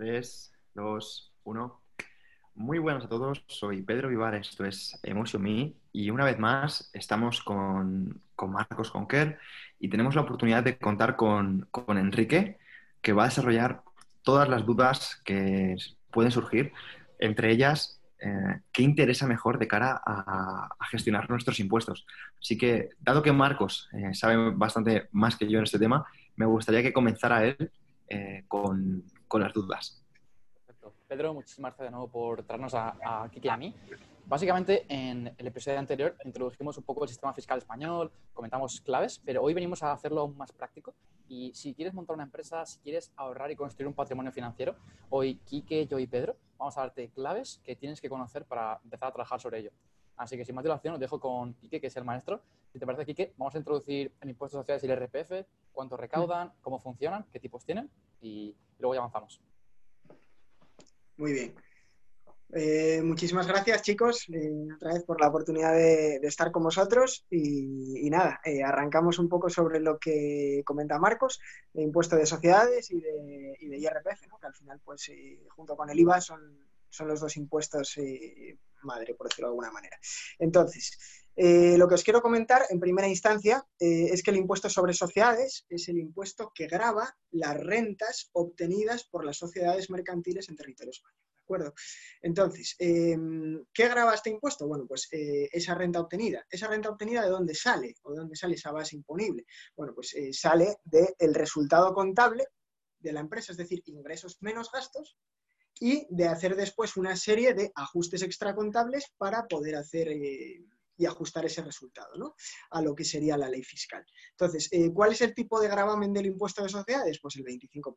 3, 2, 1. Muy buenas a todos, soy Pedro Vivar, esto es Emotion Me y una vez más estamos con, con Marcos Conquer y tenemos la oportunidad de contar con, con, Enrique que va a desarrollar todas las dudas que pueden surgir, entre ellas eh, qué interesa mejor de cara a, gestionar nuestros impuestos. Así que, dado que Marcos eh, sabe bastante más que yo en este tema, me gustaría que comenzara él eh, con, con, las dudas. Perfecto. Pedro, muchísimas gracias de nuevo por traernos a, a Kiki y a mí. Básicamente, en el episodio anterior introdujimos un poco el sistema fiscal español, comentamos claves, pero hoy venimos a hacerlo aún más práctico. Y si quieres montar una empresa, si quieres ahorrar y construir un patrimonio financiero, hoy Kike, yo y Pedro vamos a darte claves que tienes que conocer para empezar a trabajar sobre ello. Así que sin más dilación, os dejo con Kike, que es el maestro. Si te parece, Kike, vamos a introducir el impuesto sociales y el RPF, cuánto recaudan, cómo funcionan, qué tipos tienen y luego ya avanzamos. Muy bien. Eh, muchísimas gracias, chicos, eh, otra vez por la oportunidad de, estar con vosotros. Y, y nada, eh, arrancamos un poco sobre lo que comenta Marcos, de impuesto de sociedades y de, y IRPF, ¿no? que al final, pues, junto con el IVA, son, son los dos impuestos madre, por decirlo de alguna manera. Entonces, eh, lo que os quiero comentar en primera instancia eh, es que el impuesto sobre sociedades es el impuesto que grava las rentas obtenidas por las sociedades mercantiles en territorio español. ¿De acuerdo? Entonces, eh, ¿qué grava este impuesto? Bueno, pues eh, esa renta obtenida. ¿Esa renta obtenida de dónde sale? ¿O de dónde sale esa base imponible? Bueno, pues sale del resultado contable de la empresa, es decir, ingresos menos gastos, y de hacer después una serie de ajustes extracontables para poder hacer y ajustar ese resultado ¿no? a lo que sería la ley fiscal. Entonces, eh, ¿cuál es el tipo de gravamen del impuesto de sociedades? Pues el 25%.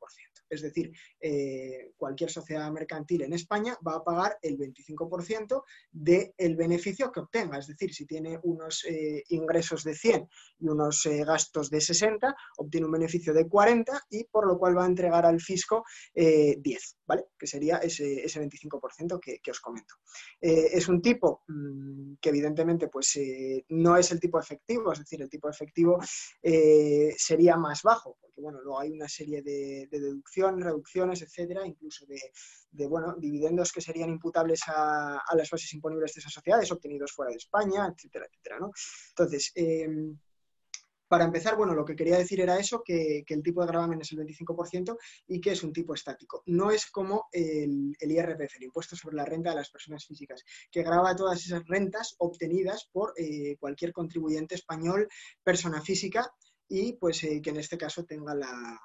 Es decir, eh, cualquier sociedad mercantil en España va a pagar el 25% del beneficio que obtenga. Es decir, si tiene unos eh, ingresos de 100 y unos gastos de 60, obtiene un beneficio de 40 y por lo cual va a entregar al fisco 10, ¿vale? Que sería ese, ese 25% que, os comento. Es un tipo mmm, que evidentemente pues eh, no es el tipo efectivo, es decir, el tipo efectivo eh, sería más bajo, porque bueno, luego hay una serie de, de deducciones, reducciones, etcétera, incluso de, de, bueno, dividendos que serían imputables a, a, las bases imponibles de esas sociedades obtenidos fuera de España, etcétera, etcétera, ¿no? Entonces, em, para empezar, bueno, lo que quería decir era eso, que, el tipo de gravamen es el 25% y que es un tipo estático. No es como el, el, IRPF, el impuesto sobre la renta de las personas físicas, que grava todas esas rentas obtenidas por eh, cualquier contribuyente español, persona física, y pues eh, que en este caso tenga la,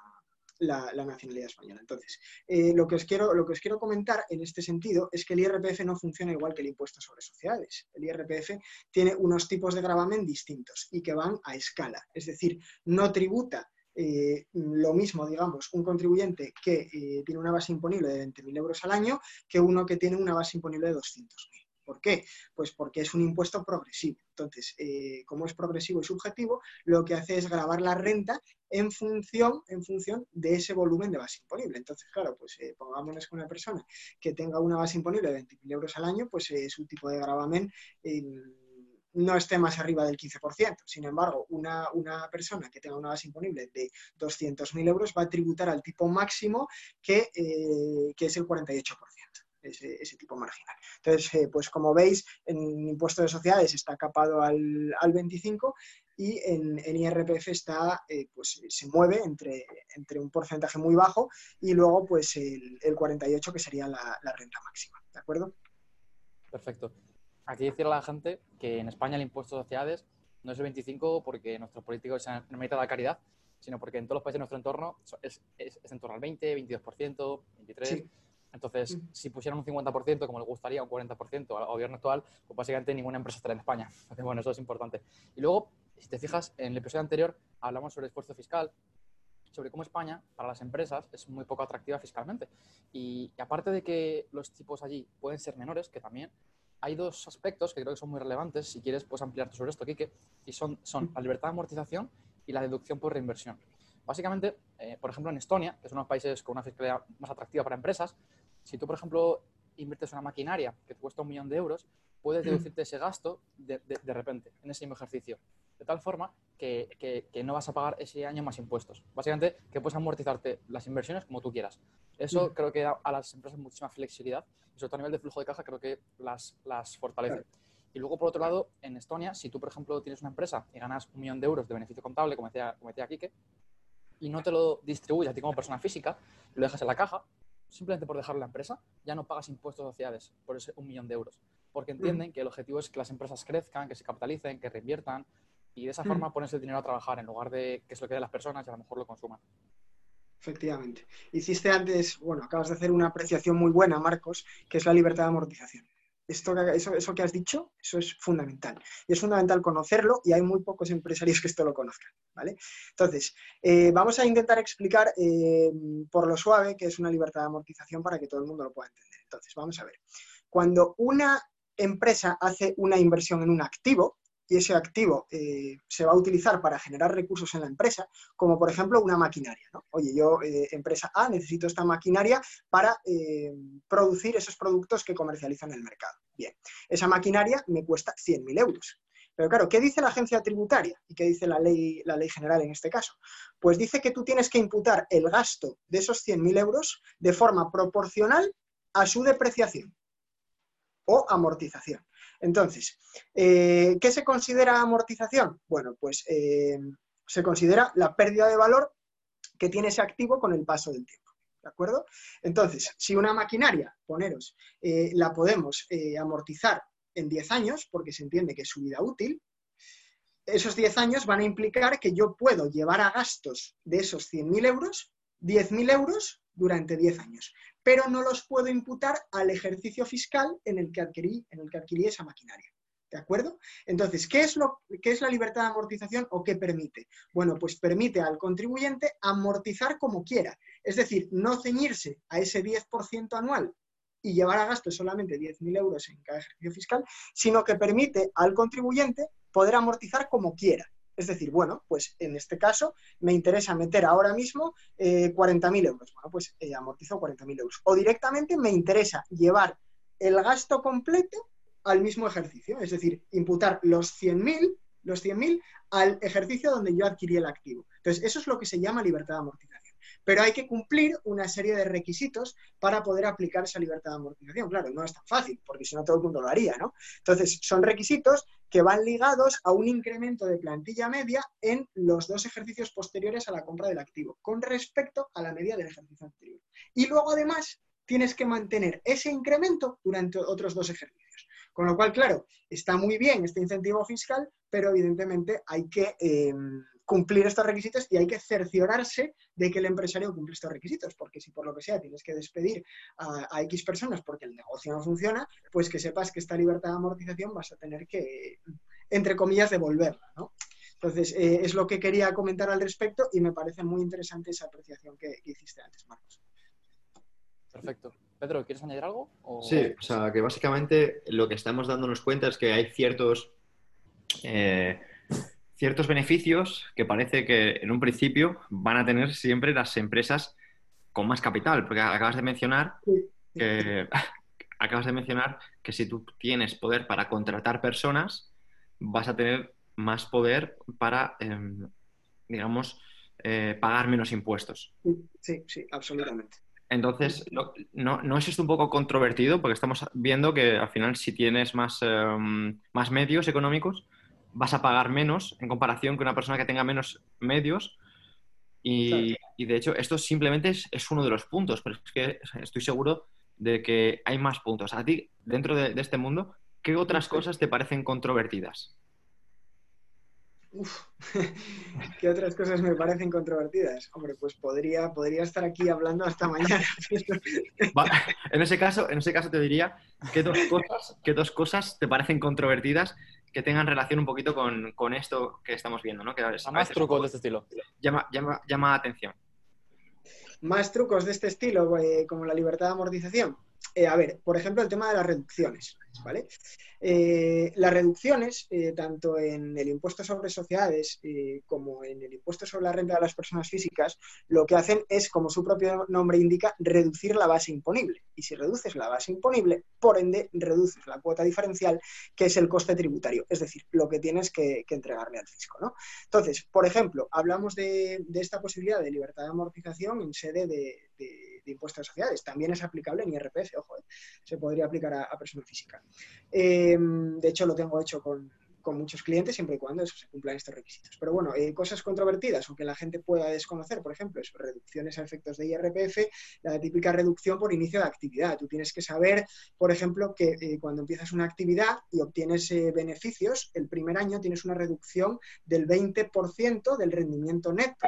la, nacionalidad española. Entonces, eh, lo, que os quiero, lo que os quiero comentar en este sentido es que el IRPF no funciona igual que el impuesto sobre sociedades. El IRPF tiene unos tipos de gravamen distintos y que van a escala. Es decir, no tributa eh, lo mismo, digamos, un contribuyente que eh, tiene una base imponible de 20.000 euros al año que uno que tiene una base imponible de 200.000. ¿Por qué? Pues porque es un impuesto progresivo. Entonces, eh, como es progresivo y subjetivo, lo que hace es grabar la renta en función, en función de ese volumen de base imponible. Entonces, claro, pues eh, pongámonos con una persona que tenga una base imponible de 20.000 euros al año, pues eh, su tipo de gravamen no esté más arriba del 15%. Sin embargo, una, una, persona que tenga una base imponible de 200.000 euros va a tributar al tipo máximo que, que es el 48% ese, ese tipo marginal. Entonces, eh, pues como veis, en impuesto de sociedades está capado al, al 25 y en, en IRPF está, eh, pues se mueve entre, entre, un porcentaje muy bajo y luego pues el, el 48 que sería la, la, renta máxima, ¿de acuerdo? Perfecto. Aquí decirle a la gente que en España el impuesto de sociedades no es el 25 porque nuestros políticos se han metido a la caridad, sino porque en todos los países de nuestro entorno es, es, es en torno al 20, 22%, 23%. Sí. Entonces, si pusieran un 50%, como le gustaría, un 40% al gobierno actual, pues básicamente ninguna empresa estaría en España. Entonces, bueno, eso es importante. Y luego, si te fijas, en el episodio anterior hablamos sobre el esfuerzo fiscal, sobre cómo España, para las empresas, es muy poco atractiva fiscalmente. Y, y aparte de que los tipos allí pueden ser menores, que también, hay dos aspectos que creo que son muy relevantes, si quieres puedes ampliarte sobre esto, Kike, y son, son la libertad de amortización y la deducción por reinversión. Básicamente, eh, por ejemplo, en Estonia, que es uno de los países con una fiscalidad más atractiva para empresas, si tú, por ejemplo, inviertes una maquinaria que te cuesta un millón de euros, puedes deducirte ese gasto de, de, de repente, en ese mismo ejercicio. De tal forma que, que, que, no vas a pagar ese año más impuestos. Básicamente, que puedes amortizarte las inversiones como tú quieras. Eso creo que da a las empresas muchísima flexibilidad y sobre todo a nivel de flujo de caja creo que las, las fortalece. Y luego, por otro lado, en Estonia, si tú, por ejemplo, tienes una empresa y ganas un millón de euros de beneficio contable, como decía, como decía Quique, y no te lo distribuyes a ti como persona física, lo dejas en la caja, simplemente por dejarlo en la empresa, ya no pagas impuestos a sociedades por ese un millón de euros. Porque entienden que el objetivo es que las empresas crezcan, que se capitalicen, que reinviertan y de esa forma pones el dinero a trabajar en lugar de que es lo que de las personas y a lo mejor lo consuman. Efectivamente. Hiciste antes, bueno, acabas de hacer una apreciación muy buena, Marcos, que es la libertad de amortización. Esto, eso, eso que has dicho, eso es fundamental. Y es fundamental conocerlo y hay muy pocos empresarios que esto lo conozcan. ¿vale? Entonces, eh, vamos a intentar explicar eh, por lo suave que es una libertad de amortización para que todo el mundo lo pueda entender. Entonces, vamos a ver. Cuando una empresa hace una inversión en un activo, y ese activo eh, se va a utilizar para generar recursos en la empresa, como por ejemplo una maquinaria. Oye, yo, eh, empresa A, necesito esta maquinaria para eh, producir esos productos que comercializan en el mercado. Bien, esa maquinaria me cuesta 100.000 euros. Pero claro, ¿qué dice la agencia tributaria y qué dice la ley, la ley general en este caso? Pues dice que tú tienes que imputar el gasto de esos 100.000 euros de forma proporcional a su depreciación o amortización. Entonces, eh, ¿qué se considera amortización? Bueno, pues eh, se considera la pérdida de valor que tiene ese activo con el paso del tiempo. ¿De acuerdo? Entonces, si una maquinaria, poneros, eh, la podemos amortizar en 10 años, porque se entiende que es su vida útil, esos 10 años van a implicar que yo puedo llevar a gastos de esos 100.000 euros 10.000 euros durante 10 años pero no los puedo imputar al ejercicio fiscal en el que adquirí, en el que adquirí esa maquinaria. ¿De acuerdo? Entonces, ¿qué es, lo, ¿qué es la libertad de amortización o qué permite? Bueno, pues permite al contribuyente amortizar como quiera. Es decir, no ceñirse a ese 10% anual y llevar a gasto solamente 10.000 euros en cada ejercicio fiscal, sino que permite al contribuyente poder amortizar como quiera. Es decir, bueno, pues en este caso me interesa meter ahora mismo 40.000 eh, euros. Bueno, pues eh, amortizo 40.000 euros. O directamente me interesa llevar el gasto completo al mismo ejercicio. Es decir, imputar los 100.000 los 100.000 al ejercicio donde yo adquirí el activo. Entonces, eso es lo que se llama libertad de amortización pero hay que cumplir una serie de requisitos para poder aplicar esa libertad de amortización. Claro, no es tan fácil, porque si no todo el mundo lo haría, ¿no? Entonces, son requisitos que van ligados a un incremento de plantilla media en los dos ejercicios posteriores a la compra del activo, con respecto a la media del ejercicio anterior. Y luego, además, tienes que mantener ese incremento durante otros dos ejercicios. Con lo cual, claro, está muy bien este incentivo fiscal, pero evidentemente hay que eh, cumplir estos requisitos y hay que cerciorarse de que el empresario cumple estos requisitos, porque si por lo que sea tienes que despedir a, X personas porque el negocio no funciona, pues que sepas que esta libertad de amortización vas a tener que, entre comillas, devolverla, ¿no? Entonces, eh, es lo que quería comentar al respecto y me parece muy interesante esa apreciación que, hiciste antes, Marcos. Perfecto. Pedro, ¿quieres añadir algo? Sí, o sea, que básicamente lo que estamos dándonos cuenta es que hay ciertos... Eh, ciertos beneficios que parece que en un principio van a tener siempre las empresas con más capital, porque acabas de mencionar que acabas de mencionar que si tú tienes poder para contratar personas, vas a tener más poder para, em, digamos, eh, pagar menos impuestos. Sí, sí, absolutamente. Entonces, no, no, es esto un poco controvertido? Porque estamos viendo que al final si tienes más, em, más medios económicos, vas a pagar menos en comparación con una persona que tenga menos medios. Y, de hecho, esto simplemente es, uno de los puntos, pero es que estoy seguro de que hay más puntos. A ti, dentro de, este mundo, ¿qué otras cosas te parecen controvertidas? Uf, ¿qué otras cosas me parecen controvertidas? Hombre, pues podría, podría estar aquí hablando hasta mañana. en, ese caso, en ese caso te diría, ¿qué dos, cosas, ¿qué dos cosas te parecen controvertidas que tengan relación un poquito con, esto que estamos viendo, ¿no? Que más trucos de este estilo. Llama, llama, llama atención. Más trucos de este estilo, eh, como la libertad de amortización. Eh, a ver, por ejemplo, el tema de las reducciones, ¿vale? Eh, las reducciones, eh, tanto en el impuesto sobre sociedades eh, como en el impuesto sobre la renta de las personas físicas, lo que hacen es, como su propio nombre indica, reducir la base imponible. Y si reduces la base imponible, por ende, reduces la cuota diferencial, que es el coste tributario, es decir, lo que tienes que, entregarle al fisco. ¿no? Entonces, por ejemplo, hablamos de, esta posibilidad de libertad de amortización en sede de de de sociedades. También es aplicable en IRPF, ojo, se podría aplicar a, persona física. Em, de hecho, lo tengo hecho con, muchos clientes siempre y cuando eso se cumplan estos requisitos. Pero bueno, eh, cosas controvertidas o que la gente pueda desconocer, por ejemplo, eso, reducciones a efectos de IRPF, la típica reducción por inicio de actividad. Tú tienes que saber, por ejemplo, que eh, cuando empiezas una actividad y obtienes beneficios, el primer año tienes una reducción del 20% del rendimiento neto.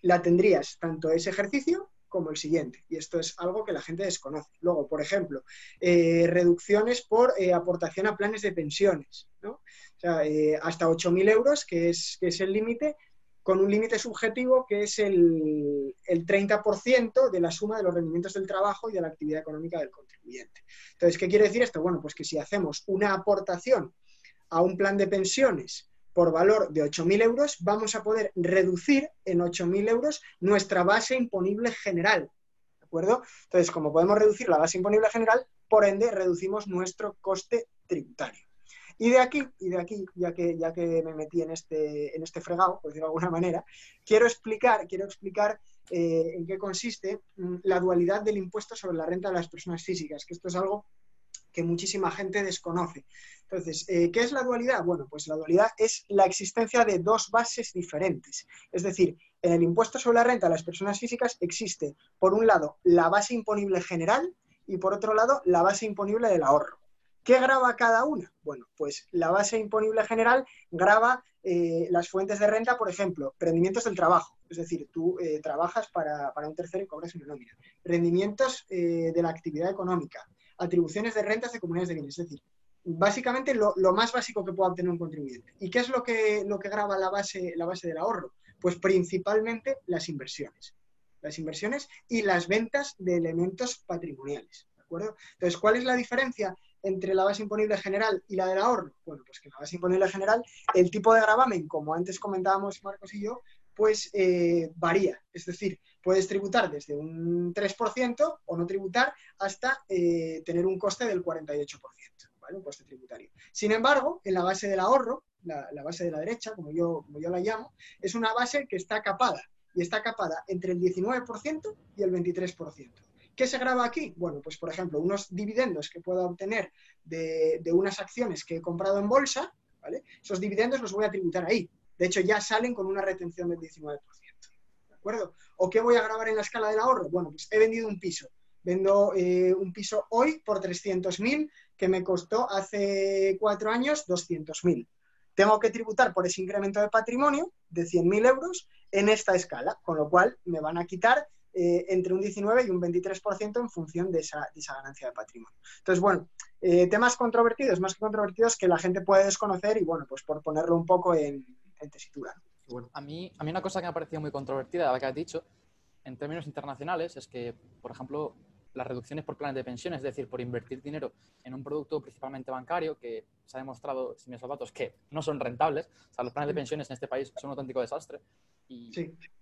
La tendrías tanto ese ejercicio como el siguiente. Y esto es algo que la gente desconoce. Luego, por ejemplo, eh, reducciones por eh, aportación a planes de pensiones. ¿no? O sea, eh, hasta 8.000 euros, que es, que es el límite, con un límite subjetivo que es el, el 30% de la suma de los rendimientos del trabajo y de la actividad económica del contribuyente. Entonces, ¿qué quiere decir esto? Bueno, pues que si hacemos una aportación a un plan de pensiones por valor de 8.000 euros, vamos a poder reducir en 8.000 euros nuestra base imponible general. ¿De acuerdo? Entonces, como podemos reducir la base imponible general, por ende, reducimos nuestro coste tributario. Y de aquí, y de aquí, ya que, ya que me metí en este, en este fregado, por decirlo de alguna manera, quiero explicar, quiero explicar eh, en qué consiste mm, la dualidad del impuesto sobre la renta de las personas físicas, que esto es algo que muchísima gente desconoce. Entonces, eh, ¿qué es la dualidad? Bueno, pues la dualidad es la existencia de dos bases diferentes. Es decir, en el impuesto sobre la renta de las personas físicas existe, por un lado, la base imponible general y por otro lado, la base imponible del ahorro. ¿Qué graba cada una? Bueno, pues la base imponible general graba eh, las fuentes de renta, por ejemplo, rendimientos del trabajo, es decir, tú eh, trabajas para, un tercero y cobras una nómina. Rendimientos de la actividad económica, atribuciones de rentas de comunidades de bienes. Es decir, básicamente lo, más básico que pueda obtener un contribuyente. ¿Y qué es lo que, lo que graba la base, la base del ahorro? Pues principalmente las inversiones. Las inversiones y las ventas de elementos patrimoniales. ¿De acuerdo? Entonces, ¿cuál es la diferencia entre la base imponible general y la del ahorro? Bueno, pues que la base imponible general el tipo de gravamen, como antes comentábamos Marcos y yo, pues eh, varía. Es decir, puedes tributar desde un 3% o no tributar hasta eh, tener un coste del 48%, ¿vale? Un coste tributario. Sin embargo, en la base del ahorro, la, base de la derecha, como yo, como yo la llamo, es una base que está capada y está capada entre el 19% y el 23%. ¿Qué se graba aquí? Bueno, pues por ejemplo, unos dividendos que pueda obtener de, de unas acciones que he comprado en bolsa, ¿vale? Esos dividendos los voy a tributar ahí. De hecho, ya salen con una retención del 19%. ¿De acuerdo? ¿O qué voy a grabar en la escala del ahorro? Bueno, pues he vendido un piso. Vendo eh, un piso hoy por 300.000 que me costó hace cuatro años 200.000. Tengo que tributar por ese incremento de patrimonio de 100.000 euros en esta escala, con lo cual me van a quitar eh, entre un 19 y un 23% en función de esa, ganancia de patrimonio. Entonces, bueno, eh, temas controvertidos, más que controvertidos que la gente puede desconocer y, bueno, pues por ponerlo un poco en, en tesitura. A, mí, a mí una cosa que me ha parecido muy controvertida, la que has dicho, en términos internacionales, es que, por ejemplo, las reducciones por planes de pensiones, es decir, por invertir dinero en un producto principalmente bancario, que se ha demostrado, sin esos datos, que no son rentables. O sea, los planes de pensiones en este país son un auténtico desastre. Y,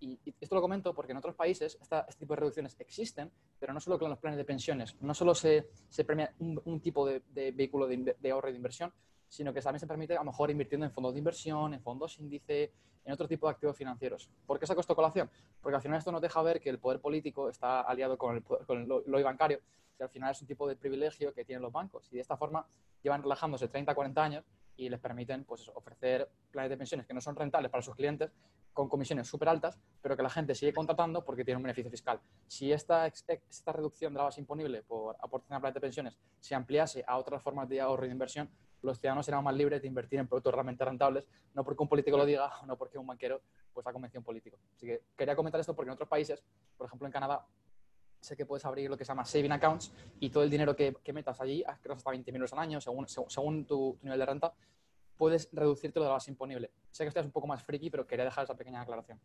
y, esto lo comento porque en otros países este tipo de reducciones existen, pero no solo con los planes de pensiones. No solo se, se premia un, tipo de, vehículo de, de, ahorro y de inversión, sino que también se permite a lo mejor invirtiendo en fondos de inversión, en fondos índice, en otro tipo de activos financieros. ¿Por qué saco esto colación? Porque al final esto nos deja ver que el poder político está aliado con el, con el bancario, que al final es un tipo de privilegio que tienen los bancos. Y de esta forma llevan relajándose 30, 40 años y les permiten pues, ofrecer planes de pensiones que no son rentables para sus clientes con comisiones súper altas, pero que la gente sigue contratando porque tiene un beneficio fiscal. Si esta, esta reducción de la base imponible por aportación a planes de pensiones se ampliase a otras formas de ahorro y de inversión, los ciudadanos serán más libres de invertir en productos realmente rentables, no porque un político lo diga no porque un banquero pues, ha convencido a un político. Así que quería comentar esto porque en otros países, por ejemplo en Canadá, sé que puedes abrir lo que se llama saving accounts y todo el dinero que, metas allí, creo hasta 20 euros al año, según, según tu, nivel de renta, puedes reducirte lo de la base imponible. Sé que esto es un poco más friki, pero quería dejar esa pequeña aclaración.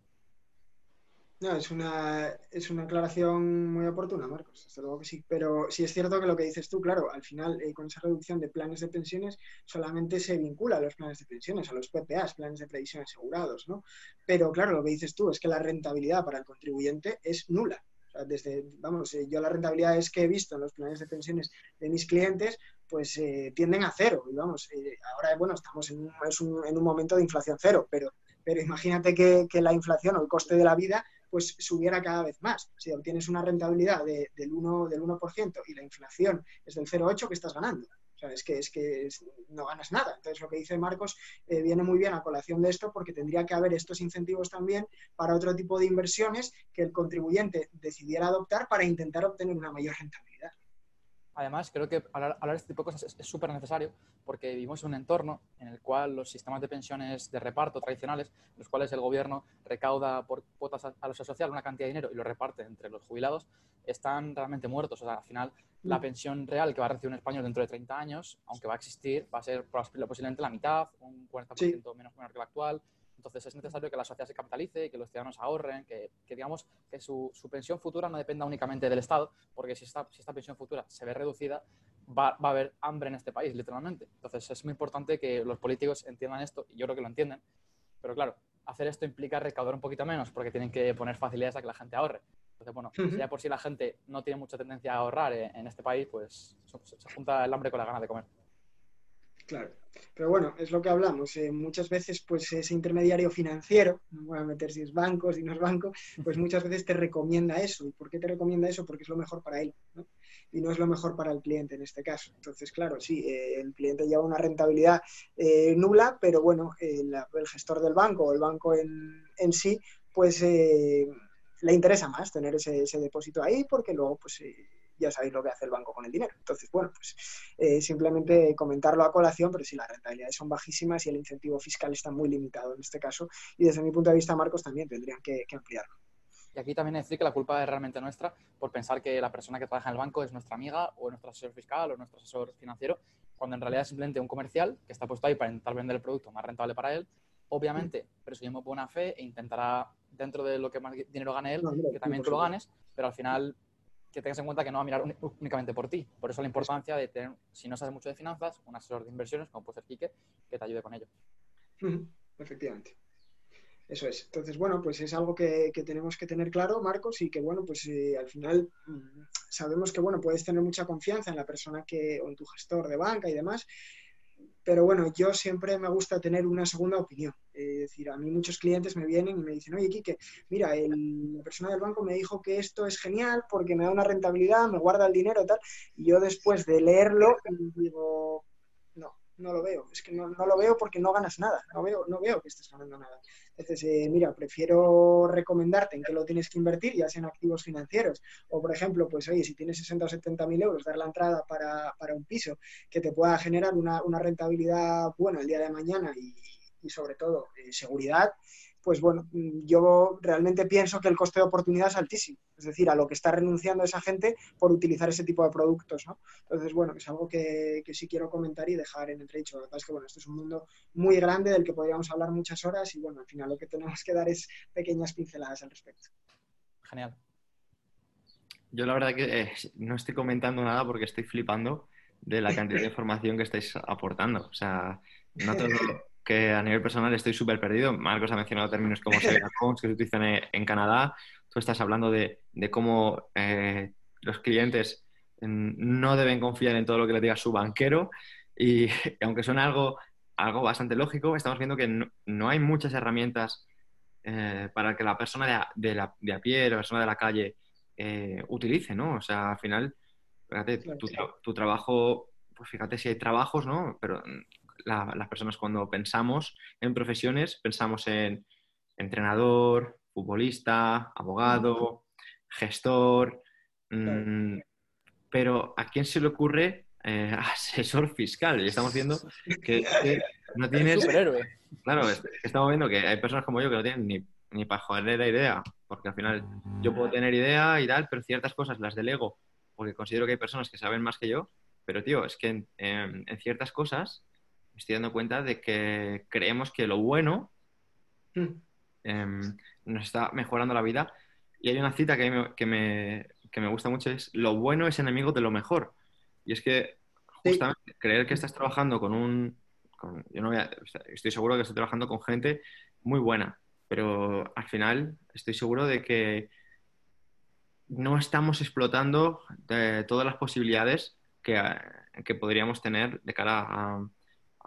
No, es una, es una aclaración muy oportuna, Marcos, desde luego sí. Pero sí es cierto que lo que dices tú, claro, al final eh, con esa reducción de planes de pensiones solamente se vincula a los planes de pensiones, a los PPAs, planes de previsión asegurados, ¿no? Pero claro, lo que dices tú es que la rentabilidad para el contribuyente es nula. desde, vamos, eh, yo la rentabilidad es que he visto en los planes de pensiones de mis clientes, pues eh, tienden a cero. Y vamos, ahora, bueno, estamos en un, en un momento de inflación cero, pero pero imagínate que, la inflación o el coste de la vida pues subiera cada vez más. Si obtienes una rentabilidad del, 1, del 1% y la inflación es del 0,8%, ¿qué estás ganando? O sea, es que, es que no ganas nada. Entonces, lo que dice Marcos eh, viene muy bien a colación de esto porque tendría que haber estos incentivos también para otro tipo de inversiones que el contribuyente decidiera adoptar para intentar obtener una mayor rentabilidad. Además, creo que hablar, de este tipo de cosas es súper necesario porque vivimos en un entorno en el cual los sistemas de pensiones de reparto tradicionales, los cuales el gobierno recauda por cuotas a, la sociedad social una cantidad de dinero y lo reparte entre los jubilados, están realmente muertos. O sea, al final, la mm. pensión real que va a recibir un español dentro de 30 años, aunque va a existir, va a ser posiblemente la mitad, un 40% menos menor que la actual. Entonces es necesario que la sociedad se capitalice, que los ciudadanos ahorren, que, digamos que su, pensión futura no dependa únicamente del Estado, porque si esta, si esta pensión futura se ve reducida, va, va, a haber hambre en este país, literalmente. Entonces es muy importante que los políticos entiendan esto, y yo creo que lo entienden, pero claro, hacer esto implica recaudar un poquito menos, porque tienen que poner facilidades a que la gente ahorre. Entonces, bueno, si ya por si la gente no tiene mucha tendencia a ahorrar en, este país, pues se junta el hambre con la ganas de comer. Claro. Pero bueno, es lo que hablamos. Eh, muchas veces, pues ese intermediario financiero, no voy a meter si es banco, si no es banco, pues muchas veces te recomienda eso. ¿Y por qué te recomienda eso? Porque es lo mejor para él, ¿no? Y no es lo mejor para el cliente en este caso. Entonces, claro, sí, eh, el cliente lleva una rentabilidad eh, nula, pero bueno, el gestor del banco o el banco en, en sí, pues le interesa más tener ese, ese, depósito ahí porque luego, pues ya sabéis lo que hace el banco con el dinero. Entonces, bueno, pues eh, simplemente comentarlo a colación, pero si las rentabilidades son bajísimas y el incentivo fiscal está muy limitado en este caso, y desde mi punto de vista, Marcos, también tendrían que, ampliarlo. Y aquí también decir que la culpa es realmente nuestra por pensar que la persona que trabaja en el banco es nuestra amiga o nuestro asesor fiscal o nuestro asesor financiero, cuando en realidad es simplemente un comercial que está puesto ahí para intentar vender el producto más rentable para él. Obviamente, presumimos buena fe e intentará, dentro de lo que más dinero gane él, que también tú lo ganes, pero al final que tengas en cuenta que no va a mirar únicamente por ti. Por eso la importancia de tener, si no sabes mucho de finanzas, un asesor de inversiones, como puede ser Kike, que te ayude con ello. Efectivamente. Eso es. Entonces, bueno, pues es algo que, tenemos que tener claro, Marcos, y que, bueno, pues eh, al final mm, sabemos que, bueno, puedes tener mucha confianza en la persona que, o en tu gestor de banca y demás, pero bueno, yo siempre me gusta tener una segunda opinión. Es decir, a mí muchos clientes me vienen y me dicen, oye, Quique, mira, la persona del banco me dijo que esto es genial porque me da una rentabilidad, me guarda el dinero tal. Y yo después de leerlo digo, no lo veo. Es que no, lo veo porque no ganas nada. No veo, no veo que estés ganando nada. Entonces, eh, mira, prefiero recomendarte en qué lo tienes que invertir, ya sea en activos financieros. O, por ejemplo, pues oye, si tienes 60 o 70 mil euros, dar la entrada para, un piso que te pueda generar una, rentabilidad buena el día de mañana y, sobre todo eh, seguridad, pues bueno, mm, yo realmente pienso que el coste de oportunidad es altísimo. Es decir, a lo que está renunciando esa gente por utilizar ese tipo de productos, ¿no? Entonces, bueno, es algo que, sí quiero comentar y dejar en entredicho. La verdad es que, bueno, esto es un mundo muy grande del que podríamos hablar muchas horas y, bueno, al final lo que tenemos que dar es pequeñas pinceladas al respecto. Genial. Yo la verdad que eh, no estoy comentando nada porque estoy flipando de la cantidad de información que estáis aportando. O sea, no todo, que a nivel personal estoy súper perdido. Marcos ha mencionado términos como accounts que se utilizan en, Canadá. Tú estás hablando de, cómo eh, los clientes mm, no deben confiar en todo lo que le diga su banquero. Y, aunque suena algo, algo bastante lógico, estamos viendo que no, hay muchas herramientas eh, para que la persona de, a, pie, la persona de la calle, eh, utilice, ¿no? O sea, al final, fíjate, tu, tu, trabajo, pues fíjate si hay trabajos, ¿no? Pero las personas cuando pensamos en profesiones, pensamos en entrenador, futbolista, abogado, gestor, mm, pero ¿a quién se le ocurre eh, asesor fiscal? Y estamos viendo que, no tienes... Claro, estamos viendo que hay personas como yo que no tienen ni, ni para joder la idea, porque al final yo puedo tener idea y tal, pero ciertas cosas las delego, porque considero que hay personas que saben más que yo, pero tío, es que en ciertas cosas estoy dando cuenta de que creemos que lo bueno mm. nos está mejorando la vida Y hay una cita que, me, que, me, que me gusta mucho, es lo bueno es enemigo de lo mejor. Y es que justamente creer que estás trabajando con un... yo no estoy seguro que estoy trabajando con gente muy buena, pero al final estoy seguro de que no estamos explotando eh, todas las posibilidades que, que, podríamos tener de cara a,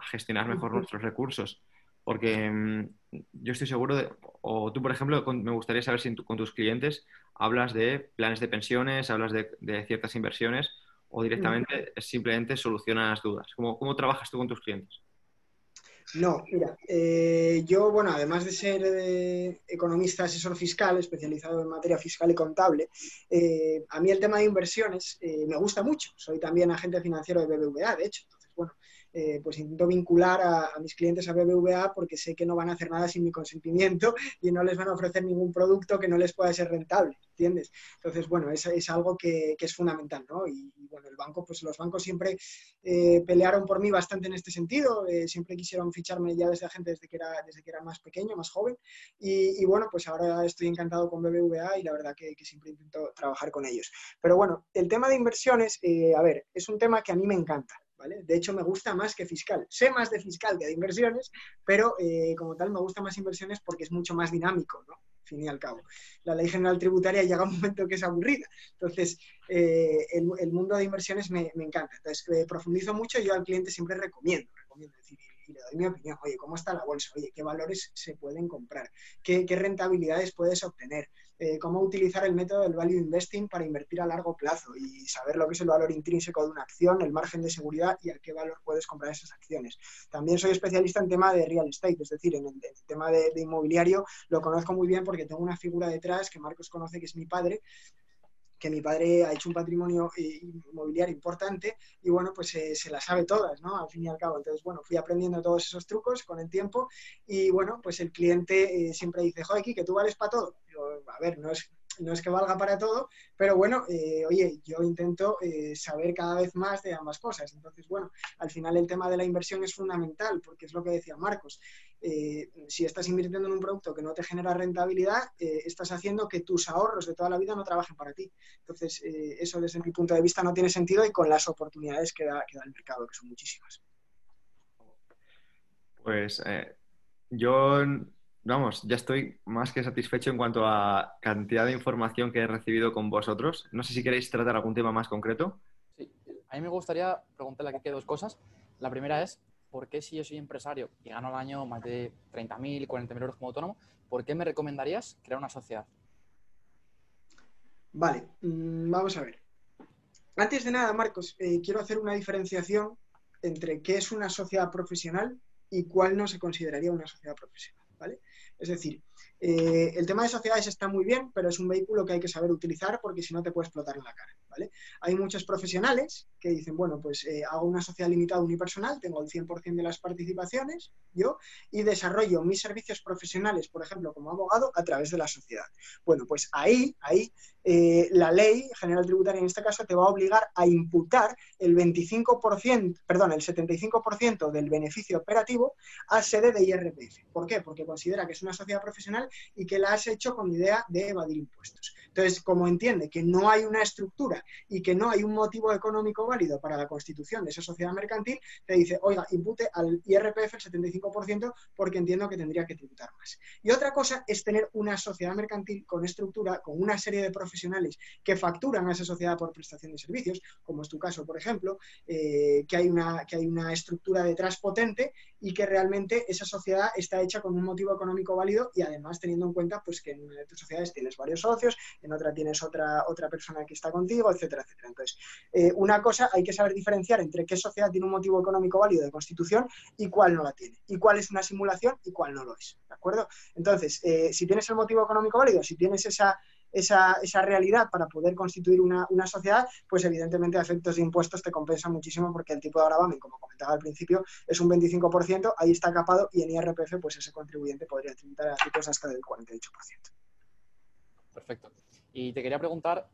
gestionar mejor nuestros recursos. Porque mm, yo estoy seguro de, o tú, por ejemplo, me gustaría saber si con tus clientes hablas de planes de pensiones, hablas de, de ciertas inversiones o directamente simplemente solucionas dudas. ¿Cómo, ¿Cómo trabajas tú con tus clientes? No, mira, eh, yo, bueno, además de ser eh, economista asesor fiscal, especializado en materia fiscal y contable, eh, a mí el tema de inversiones me gusta mucho. Soy también agente financiero de BBVA, de hecho. Eh, pues intento vincular a, mis clientes a BBVA porque sé que no van a hacer nada sin mi consentimiento y no les van a ofrecer ningún producto que no les pueda ser rentable, ¿entiendes? Entonces, bueno, es, algo que, es fundamental, ¿no? Y, bueno, el banco, pues los bancos siempre eh, pelearon por mí bastante en este sentido, eh, siempre quisieron ficharme ya desde agente desde que era, desde que era más pequeño, más joven, y, y bueno, pues ahora estoy encantado con BBVA y la verdad que, que siempre intento trabajar con ellos. Pero bueno, el tema de inversiones, a ver, es un tema que a mí me encanta. De hecho, me gusta más que fiscal. Sé más de fiscal que de inversiones, pero eh, como tal me gusta más inversiones porque es mucho más dinámico, ¿no? Fin y al cabo. La ley general tributaria llega a un momento que es aburrida. Entonces, eh, el, mundo de inversiones me, encanta. Entonces, eh, profundizo mucho y yo al cliente siempre recomiendo, recomiendo decir, y le doy mi opinión, oye, ¿cómo está la bolsa? Oye, ¿qué valores se pueden comprar? ¿Qué, qué rentabilidades puedes obtener? Eh, cómo utilizar el método del value investing para invertir a largo plazo y saber lo que es el valor intrínseco de una acción, el margen de seguridad y a qué valor puedes comprar esas acciones. También soy especialista en tema de real estate, es decir, en el, tema de, inmobiliario lo conozco muy bien porque tengo una figura detrás que Marcos conoce, que es mi padre, que mi padre ha hecho un patrimonio eh, inmobiliario importante y bueno, pues eh, se las sabe todas, ¿no? Al fin y al cabo. Entonces, bueno, fui aprendiendo todos esos trucos con el tiempo y bueno, pues el cliente eh, siempre dice, joder, que tú vales para todo. a ver, no es no es que valga para todo, pero bueno, eh, oye, yo intento eh, saber cada vez más de ambas cosas. Entonces, bueno, al final el tema de la inversión es fundamental, porque es lo que decía Marcos. Eh, si estás invirtiendo en un producto que no te genera rentabilidad, estás haciendo que tus ahorros de toda la vida no trabajen para ti. Entonces, eso desde mi punto de vista no tiene sentido y con las oportunidades que da, que da el mercado, que son muchísimas. Pues yo vamos, ya estoy más que satisfecho en cuanto a cantidad de información que he recibido con vosotros. No sé si queréis tratar algún tema más concreto. Sí, a mí me gustaría preguntarle aquí dos cosas. La primera es, ¿por qué si yo soy empresario y gano al año más de 30.000, 40.000 euros como autónomo, ¿por qué me recomendarías crear una sociedad? Vale, mm, vamos a ver. Antes de nada, Marcos, eh, quiero hacer una diferenciación entre qué es una sociedad profesional y cuál no se consideraría una sociedad profesional. ¿Vale? Es decir, eh, el tema de sociedades está muy bien, pero es un vehículo que hay que saber utilizar porque si no te puede explotar en la cara. ¿Vale? Hay muchos profesionales que dicen, bueno, pues eh, hago una sociedad limitada unipersonal, tengo el 100% de las participaciones yo y desarrollo mis servicios profesionales, por ejemplo, como abogado, a través de la sociedad. Bueno, pues ahí, ahí eh, la ley general tributaria en este caso te va a obligar a imputar el 25%, perdón, el 75% del beneficio operativo a sede de IRPF. ¿Por qué? Porque considera que es una sociedad profesional y que la has hecho con idea de evadir impuestos. Entonces, como entiende que no hay una estructura y que no hay un motivo económico válido para la constitución de esa sociedad mercantil, te dice, oiga, impute al IRPF el 75% porque entiendo que tendría que tributar más. Y otra cosa es tener una sociedad mercantil con estructura, con una serie de profesionales que facturan a esa sociedad por prestación de servicios, como es tu caso, por ejemplo, eh, que, hay una, que hay una estructura detrás potente y que realmente esa sociedad está hecha con un motivo económico válido y además teniendo en cuenta pues, que en una de tus sociedades tienes varios socios, en otra tienes otra, otra persona que está contigo, etcétera, etcétera. Entonces, eh, una cosa, hay que saber diferenciar entre qué sociedad tiene un motivo económico válido de constitución y cuál no la tiene, y cuál es una simulación y cuál no lo es, ¿de acuerdo? Entonces, eh, si tienes el motivo económico válido, si tienes esa, esa, esa, realidad para poder constituir una, una, sociedad, pues evidentemente a efectos de impuestos te compensa muchísimo porque el tipo de gravamen, como comentaba al principio, es un 25%, ahí está capado y en IRPF pues ese contribuyente podría tributar a tipos hasta del 48%. Perfecto. Y te quería preguntar,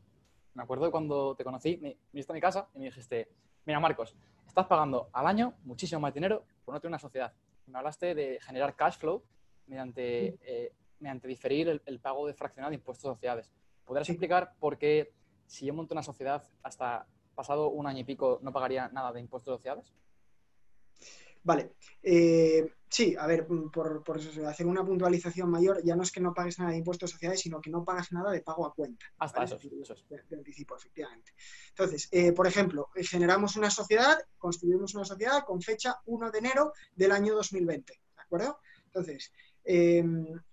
me acuerdo de cuando te conocí, me viniste a mi casa y me dijiste, mira Marcos, estás pagando al año muchísimo más dinero por no tener una sociedad. Me hablaste de generar cash flow mediante, eh, mediante diferir el, pago de fraccionado de impuestos sociales. ¿podrías explicar por qué si yo monto una sociedad hasta pasado un año y pico no pagaría nada de impuestos sociales? Vale. Eh, sí, a ver, mm, por, hacer una puntualización mayor, ya no es que no pagues nada de impuestos sociales, sino que no pagas nada de pago a cuenta. Hasta eso, De, anticipo, efectivamente. Entonces, eh, por ejemplo, eh, generamos una sociedad, construimos una sociedad con fecha 1 de enero del año 2020, ¿de acuerdo? Entonces,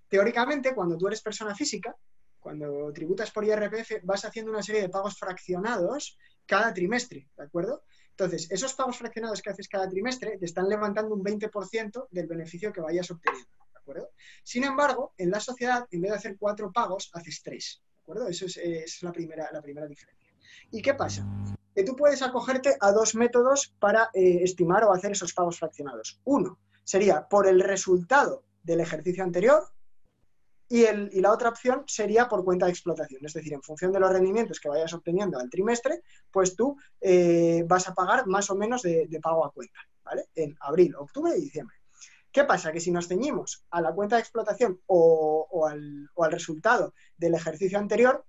teóricamente, cuando tú eres persona física, cuando tributas por IRPF, vas haciendo una serie de pagos fraccionados cada trimestre, ¿de acuerdo? Entonces, esos pagos fraccionados que haces cada trimestre te están levantando un 20% del beneficio que vayas obteniendo, ¿de acuerdo? Sin embargo, en la sociedad, en vez de hacer cuatro pagos, haces tres, ¿de acuerdo? Eso es, esa es la, primera, la primera diferencia. ¿Y qué pasa? Que tú puedes acogerte a dos métodos para eh, estimar o hacer esos pagos fraccionados. Uno sería por el resultado del ejercicio anterior, y, el, y, la otra opción sería por cuenta de explotación, es decir, en función de los rendimientos que vayas obteniendo al trimestre, pues tú eh, vas a pagar más o menos de, pago a cuenta, ¿vale? En abril, octubre y diciembre. ¿Qué pasa? Que si nos ceñimos a la cuenta de explotación o, al, resultado del ejercicio anterior,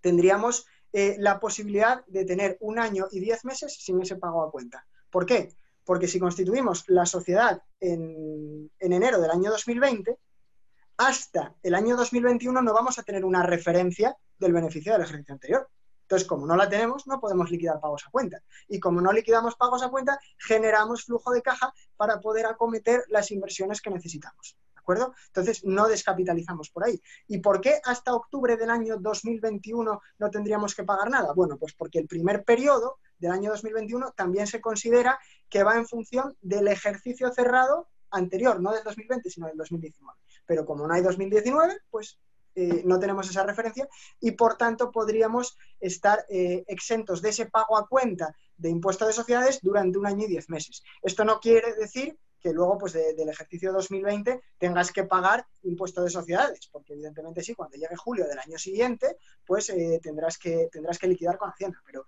tendríamos eh, la posibilidad de tener un año y diez meses sin ese pago a cuenta. ¿Por qué? Porque si constituimos la sociedad en, en enero del año 2020, hasta el año 2021 no vamos a tener una referencia del beneficio del ejercicio anterior. Entonces, como no la tenemos, no podemos liquidar pagos a cuenta. Y como no liquidamos pagos a cuenta, generamos flujo de caja para poder acometer las inversiones que necesitamos. ¿De acuerdo? Entonces, no descapitalizamos por ahí. ¿Y por qué hasta octubre del año 2021 no tendríamos que pagar nada? Bueno, pues porque el primer periodo del año 2021 también se considera que va en función del ejercicio cerrado anterior, no del 2020, sino del 2019 pero como no hay 2019, pues eh, no tenemos esa referencia y por tanto podríamos estar eh, exentos de ese pago a cuenta de impuesto de sociedades durante un año y diez meses. Esto no quiere decir que luego, pues del ejercicio 2020, tengas que pagar impuesto de sociedades, porque evidentemente sí, cuando llegue julio del año siguiente, pues eh, tendrás, que, tendrás que liquidar con Hacienda. Pero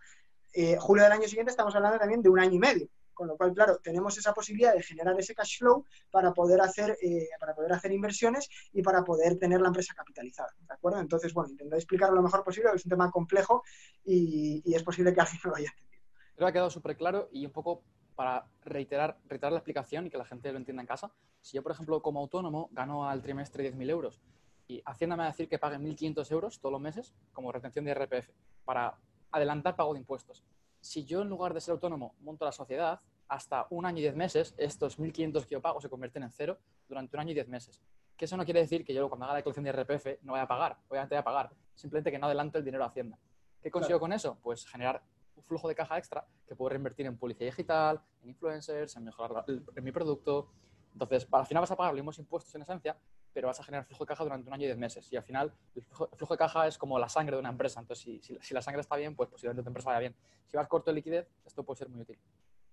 julio del año siguiente estamos hablando también de un año y medio. Con lo cual, claro, tenemos esa posibilidad de generar ese cash flow para poder hacer, eh, para poder hacer inversiones y para poder tener la empresa capitalizada. ¿De acuerdo? Entonces, bueno, intentaré explicarlo lo mejor posible, es un tema complejo y, es posible que alguien no lo haya entendido. Creo que ha quedado súper claro y un poco para reiterar, reiterar la explicación y que la gente lo entienda en casa. Si yo, por ejemplo, como autónomo gano al trimestre 10.000 euros y Hacienda me va a decir que pague 1.500 euros todos los meses como retención de RPF para adelantar pago de impuestos si yo en lugar de ser autónomo monto la sociedad, hasta un año y diez meses, estos 1.500 que yo pago se convierten en cero durante un año y diez meses. Que eso no quiere decir que yo cuando haga la declaración de RPF no vaya a pagar, obviamente voy a pagar, simplemente que no adelanto el dinero a Hacienda. ¿Qué consigo con eso? Pues generar un flujo de caja extra que puedo reinvertir en publicidad digital, en influencers, en mejorar en mi producto. Entonces, al final vas a pagar los mismos impuestos en esencia, pero vas a generar flujo de caja durante un año y diez meses. Y al final, el flujo, de caja es como la sangre de una empresa. Entonces, si, la sangre está bien, pues posiblemente tu empresa vaya bien. Si vas corto de liquidez, esto puede ser muy útil.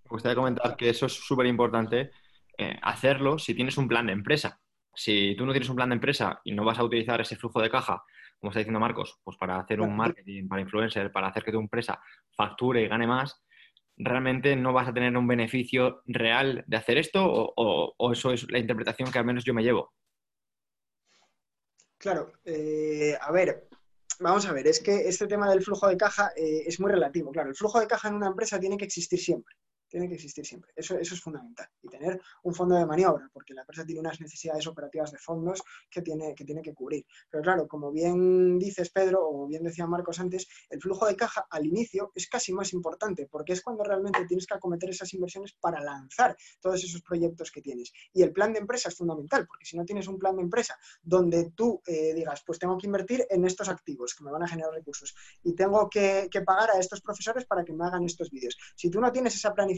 Me gustaría comentar que eso es súper importante eh, hacerlo si tienes un plan de empresa. Si tú no tienes un plan de empresa y no vas a utilizar ese flujo de caja, como está diciendo Marcos, pues para hacer un marketing, para influencer, para hacer que tu empresa facture y gane más, realmente no vas a tener un beneficio real de hacer esto o eso es la interpretación que al menos yo me llevo. Claro, eh, a ver, vamos a ver, es que este tema del flujo de caja eh, es muy relativo. Claro, el flujo de caja en una empresa tiene que existir siempre tiene que existir siempre. Eso, eso es fundamental. Y tener un fondo de maniobra, porque la empresa tiene unas necesidades operativas de fondos que tiene, que tiene cubrir. Pero claro, como bien dices, Pedro, o bien decía Marcos antes, el flujo de caja al inicio es casi más importante, porque es cuando realmente tienes que acometer esas inversiones para lanzar todos esos proyectos que tienes. Y el plan de empresa es fundamental, porque si no tienes un plan de empresa donde tú eh, digas, pues tengo que invertir en estos activos que me van a generar recursos y tengo que, que pagar a estos profesores para que me hagan estos vídeos. Si tú no tienes esa planificación,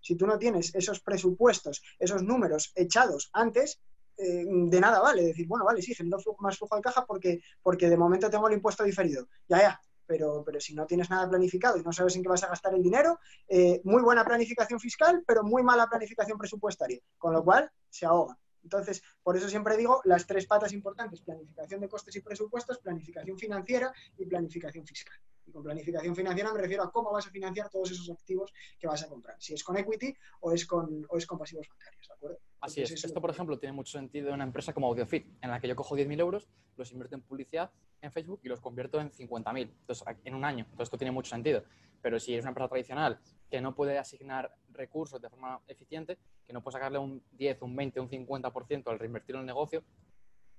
si tú no tienes esos presupuestos, esos números echados antes, eh, de nada vale decir, bueno, vale, sí, genero más flujo de caja porque, porque de momento tengo el impuesto diferido. Ya, ya, pero, pero, si no tienes nada planificado y no sabes en qué vas a gastar el dinero, eh, muy buena planificación fiscal, pero muy mala planificación presupuestaria, con lo cual se ahoga. Entonces, por eso siempre digo las tres patas importantes, planificación de costes y presupuestos, planificación financiera y planificación fiscal. Y con planificación financiera me refiero a cómo vas a financiar todos esos activos que vas a comprar, si es con equity o es con, o es con pasivos bancarios, ¿de acuerdo? Así es. Esto, por ejemplo, tiene mucho sentido en una empresa como AudioFit, en la que yo cojo 10.000 euros, los invierto en publicidad en Facebook y los convierto en 50.000 entonces, en un año. Entonces, esto tiene mucho sentido. Pero si es una empresa tradicional que no puede asignar recursos de forma eficiente, que no puede sacarle un 10, un 20, un 50% al reinvertir en el negocio,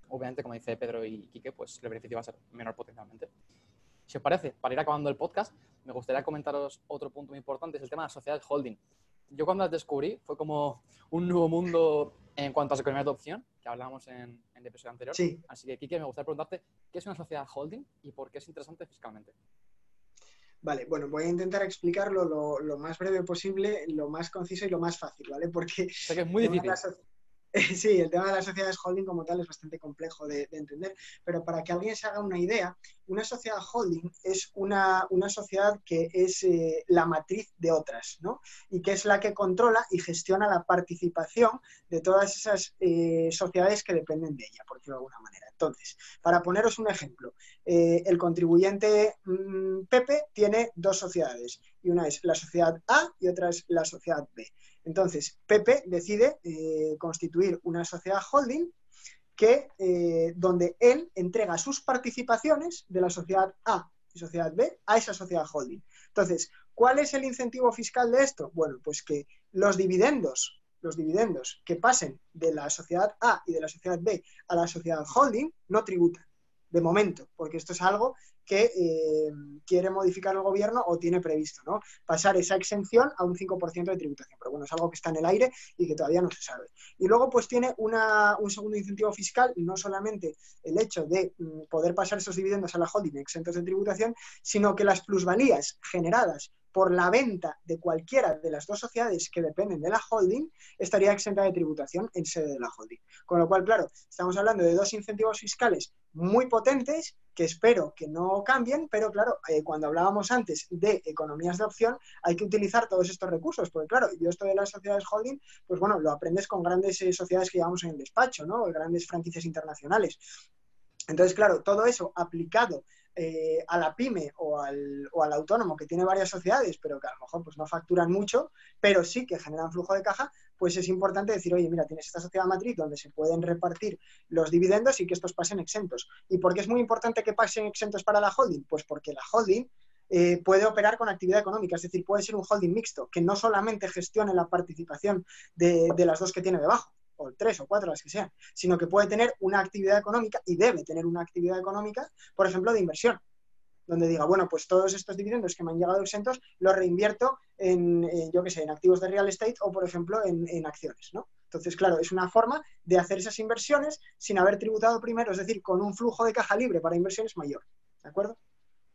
obviamente, como dice Pedro y Quique, pues el beneficio va a ser menor potencialmente. Si os parece, para ir acabando el podcast, me gustaría comentaros otro punto muy importante, es el tema de las sociedades holding. Yo cuando las descubrí fue como un nuevo mundo en cuanto a las economías de opción, que hablábamos en, el episodio anterior. Sí. Así que, Quique, me gustaría preguntarte, ¿qué es una sociedad holding y por qué es interesante fiscalmente? Vale, bueno, voy a intentar explicarlo lo, más breve posible, lo más conciso y lo más fácil, ¿vale? Porque... Que es muy difícil. Sí, el tema de las sociedades holding como tal es bastante complejo de, entender, pero para que alguien se haga una idea, una sociedad holding es una, sociedad que es eh, la matriz de otras, ¿no? Y que es la que controla y gestiona la participación de todas esas eh, sociedades que dependen de ella, por decirlo de alguna manera. Entonces, para poneros un ejemplo, eh, el contribuyente mm, Pepe tiene dos sociedades, y una es la sociedad A y otra es la sociedad B. Entonces, Pepe decide eh, constituir una sociedad holding que, eh, donde él entrega sus participaciones de la sociedad A y sociedad B a esa sociedad holding. Entonces, ¿cuál es el incentivo fiscal de esto? Bueno, pues que los dividendos, los dividendos que pasen de la sociedad A y de la sociedad B a la sociedad holding no tributan de momento, porque esto es algo que eh, quiere modificar el gobierno o tiene previsto, ¿no? Pasar esa exención a un 5% de tributación. Pero bueno, es algo que está en el aire y que todavía no se sabe. Y luego, pues tiene un segundo incentivo fiscal, no solamente el hecho de mm, poder pasar esos dividendos a la holding exentos de tributación, sino que las plusvalías generadas por la venta de cualquiera de las dos sociedades que dependen de la holding, estaría exenta de tributación en sede de la holding. Con lo cual, claro, estamos hablando de dos incentivos fiscales muy potentes que espero que no cambien, pero claro, eh, cuando hablábamos antes de economías de opción, hay que utilizar todos estos recursos, porque claro, yo esto de las sociedades holding, pues bueno, lo aprendes con grandes eh, sociedades que llevamos en el despacho, ¿no? grandes franquicias internacionales. Entonces, claro, todo eso aplicado eh, a la pyme o al, o al, autónomo que tiene varias sociedades, pero que a lo mejor pues, no facturan mucho, pero sí que generan flujo de caja, pues es importante decir, oye, mira, tienes esta sociedad matriz donde se pueden repartir los dividendos y que estos pasen exentos. ¿Y por qué es muy importante que pasen exentos para la holding? Pues porque la holding eh, puede operar con actividad económica, es decir, puede ser un holding mixto, que no solamente gestione la participación de, de las dos que tiene debajo, o tres o cuatro, las que sean, sino que puede tener una actividad económica y debe tener una actividad económica, por ejemplo, de inversión, donde diga, bueno, pues todos estos dividendos que me han llegado exentos los reinvierto en, yo qué sé, en activos de real estate o, por ejemplo, en, acciones, ¿no? Entonces, claro, es una forma de hacer esas inversiones sin haber tributado primero, es decir, con un flujo de caja libre para inversiones mayor, ¿de acuerdo?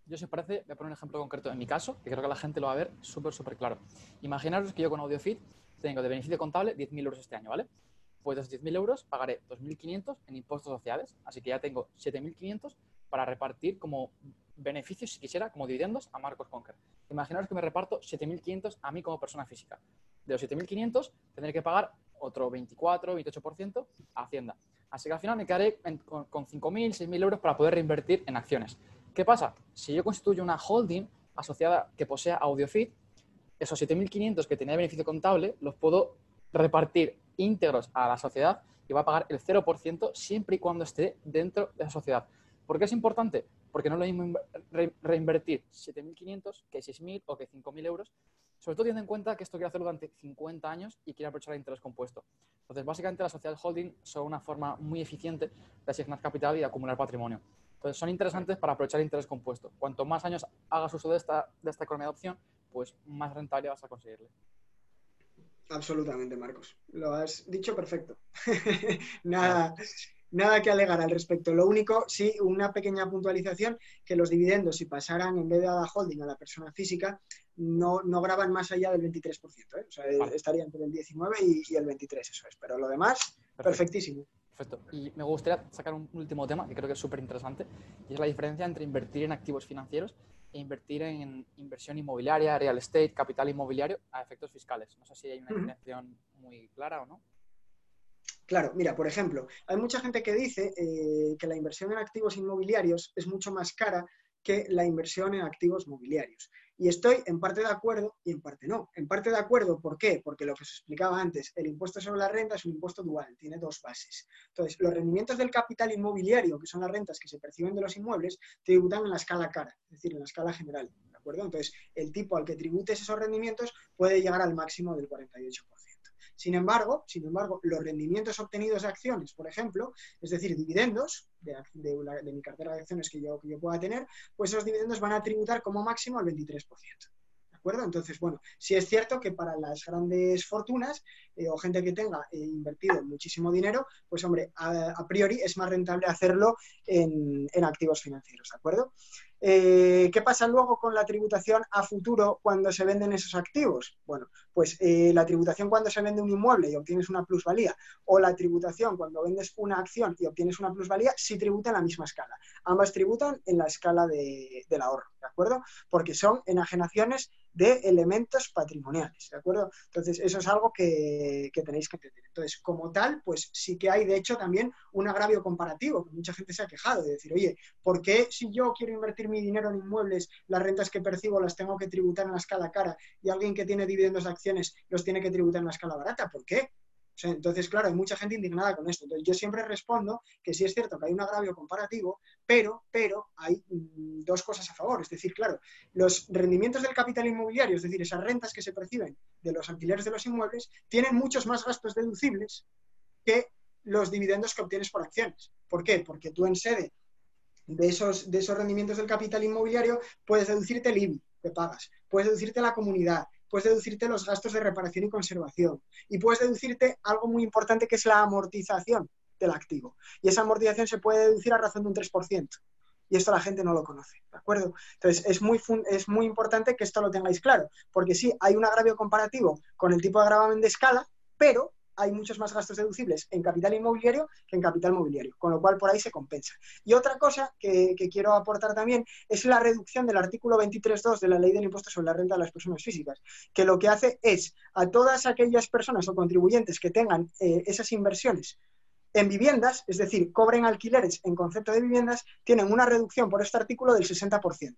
Yo, si parece, voy a poner un ejemplo concreto en mi caso, que creo que la gente lo va a ver súper, súper claro. Imaginaros que yo con AudioFit tengo de beneficio contable 10.000 euros este año, ¿vale? Pues de esos 10.000 euros pagaré 2.500 en impuestos sociales, así que ya tengo 7.500 para repartir como beneficios, si quisiera, como dividendos a Marcos Conker. Imaginaos que me reparto 7.500 a mí como persona física. De los 7.500 tendré que pagar otro 24, 28% a Hacienda. Así que al final me quedaré con, con 5.000, 6.000 euros para poder reinvertir en acciones. ¿Qué pasa? Si yo constituyo una holding asociada que posea AudioFit, esos 7.500 que tenía beneficio contable los puedo repartir íntegros a la sociedad y va a pagar el 0% siempre y cuando esté dentro de la sociedad. ¿Por qué es importante? Porque no lo mismo reinvertir 7.500 que 6.000 o que 5.000 euros, sobre todo teniendo en cuenta que esto quiere hacerlo durante 50 años y quiere aprovechar el interés compuesto. Entonces, básicamente las sociedades holding son una forma muy eficiente de asignar capital y de acumular patrimonio. Entonces, son interesantes para aprovechar el interés compuesto. Cuanto más años hagas uso de esta, de esta economía de opción, pues más rentable vas a conseguirle. Absolutamente, Marcos. Lo has dicho perfecto. nada, nada que alegar al respecto. Lo único, sí, una pequeña puntualización, que los dividendos, si pasaran en vez de a la holding a la persona física, no, no graban más allá del 23%. ¿eh? O sea, estaría entre el 19 y, el 23, eso es. Pero lo demás, perfectísimo. Perfecto. Y me gustaría sacar un último tema que creo que es súper interesante, y es la diferencia entre invertir en activos financieros e invertir en inversión inmobiliaria, real estate, capital inmobiliario a efectos fiscales. No sé si hay una definición muy clara o no. Claro, mira, por ejemplo, hay mucha gente que dice eh, que la inversión en activos inmobiliarios es mucho más cara que la inversión en activos mobiliarios. Y estoy en parte de acuerdo y en parte no. En parte de acuerdo, ¿por qué? Porque lo que os explicaba antes, el impuesto sobre la renta es un impuesto dual, tiene dos bases. Entonces, los rendimientos del capital inmobiliario, que son las rentas que se perciben de los inmuebles, tributan en la escala cara, es decir, en la escala general. ¿De acuerdo? Entonces, el tipo al que tributes esos rendimientos puede llegar al máximo del 48%. Sin embargo, sin embargo, los rendimientos obtenidos de acciones, por ejemplo, es decir, dividendos de, mi cartera de acciones que yo, que yo pueda tener, pues esos dividendos van a tributar como máximo al 23%. ¿De acuerdo? Entonces, bueno, sí es cierto que para las grandes fortunas eh, o gente que tenga eh, invertido muchísimo dinero, pues hombre, a, priori es más rentable hacerlo en, en activos financieros, ¿de acuerdo? Eh, ¿Qué pasa luego con la tributación a futuro cuando se venden esos activos? Bueno, pues eh, la tributación cuando se vende un inmueble y obtienes una plusvalía o la tributación cuando vendes una acción y obtienes una plusvalía, sí tributan en la misma escala. Ambas tributan en la escala de, del ahorro, ¿de acuerdo? Porque son enajenaciones de elementos patrimoniales, ¿de acuerdo? Entonces, eso es algo que, que, tenéis que entender. Entonces, como tal, pues sí que hay, de hecho, también un agravio comparativo, que mucha gente se ha quejado de decir, oye, ¿por qué si yo quiero invertir mi dinero en inmuebles, las rentas que percibo las tengo que tributar en la escala cara y alguien que tiene dividendos de acciones los tiene que tributar en la escala barata? ¿Por qué? Entonces, claro, hay mucha gente indignada con esto. Entonces, yo siempre respondo que sí es cierto que hay un agravio comparativo, pero, pero hay mm, dos cosas a favor. Es decir, claro, los rendimientos del capital inmobiliario, es decir, esas rentas que se perciben de los alquileres de los inmuebles, tienen muchos más gastos deducibles que los dividendos que obtienes por acciones. ¿Por qué? Porque tú en sede de esos, de esos rendimientos del capital inmobiliario puedes deducirte el IBI que pagas, puedes deducirte la comunidad, puedes deducirte los gastos de reparación y conservación y puedes deducirte algo muy importante que es la amortización del activo. Y esa amortización se puede deducir a razón de un 3%. Y esto la gente no lo conoce, ¿de acuerdo? Entonces, es muy, es muy importante que esto lo tengáis claro, porque sí, hay un agravio comparativo con el tipo de gravamen de escala, pero hay muchos más gastos deducibles en capital inmobiliario que en capital mobiliario, con lo cual por ahí se compensa. Y otra cosa que, quiero aportar también es la reducción del artículo 23.2 de la Ley del Impuesto sobre la Renta de las Personas Físicas, que lo que hace es a todas aquellas personas o contribuyentes que tengan eh, esas inversiones en viviendas, es decir, cobren alquileres en concepto de viviendas, tienen una reducción por este artículo del 60%.